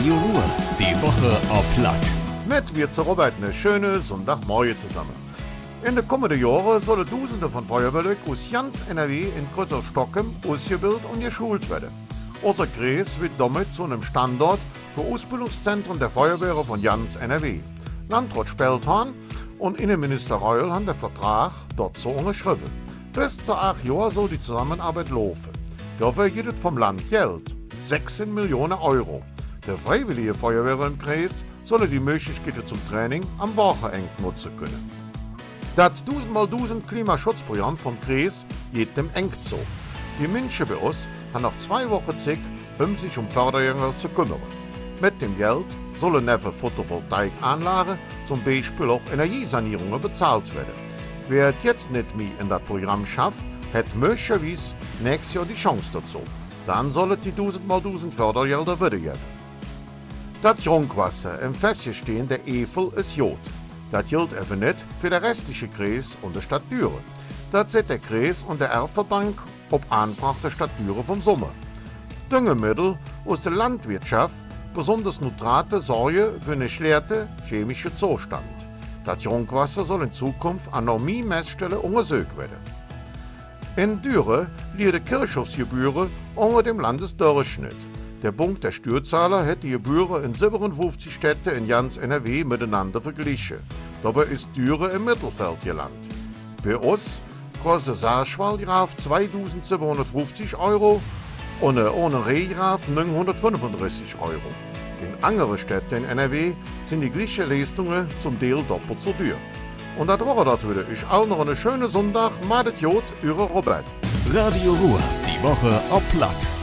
Radio Ruhr. Die Woche auf Platt. Mit wir zu Robert eine schöne Sonntagmorgen zusammen. In den kommenden Jahren sollen Tausende von Feuerwehrleuten aus ganz NRW in größeren Stocken ausgebildet und geschult werden. Unser Kreis wird damit zu einem Standort für Ausbildungszentren der Feuerwehren von ganz NRW. Landrat Spelthahn und Innenminister Reul haben den Vertrag dort so unterschrieben. Bis zu acht Jahren soll die Zusammenarbeit laufen. Dafür gibt es vom Land Geld. 16 Millionen Euro. Der Freiwillige Feuerwehr im Kreis solle die Möglichkeiten zum Training am Wochenende nutzen können. Das 1000 mal 1000 Klimaschutzprogramm vom Kreis geht dem eng zu. Die Menschen bei uns haben nach zwei Wochen Zeit, um sich um Förderjünger zu kümmern. Mit dem Geld sollen neben Photovoltaikanlagen zum Beispiel auch Energiesanierungen bezahlt werden. Wer jetzt nicht mehr in das Programm schafft, hat möglicherweise nächstes Jahr die Chance dazu. Dann sollen die 1000 mal 1000 Fördergelder wiedergeben. Das Trinkwasser im Feststehen der Evel ist Jod. Das gilt eben nicht für den restlichen Kreis und der Stadt Düren. Das sieht der Kreis und der Erfverbank auf Anfrage der Stadt Düren vom Sommer. Düngemittel aus der Landwirtschaft, besonders Nitrate, sorgen für einen schlechten chemischen Zustand. Das Trinkwasser soll in Zukunft an Normie-Messstellen untersucht werden. In Düren liegen die Kirchhofsgebühren unter dem Landesdurchschnitt. Der Bund der Steuerzahler hat die Gebühren in 57 Städten in ganz NRW miteinander verglichen. Dabei ist Düren im Mittelfeld gelandet. Bei uns kostet Saarschwalgraf 2750 Euro und ohne Rehgraf 935 Euro. In anderen Städten in NRW sind die gleichen Leistungen zum Teil doppelt so teuer. Und das war das wieder. Ich auch noch einen schönen Sonntag. Madet Jod, Eure Robert. Radio Ruhr. Die Woche auf Platt.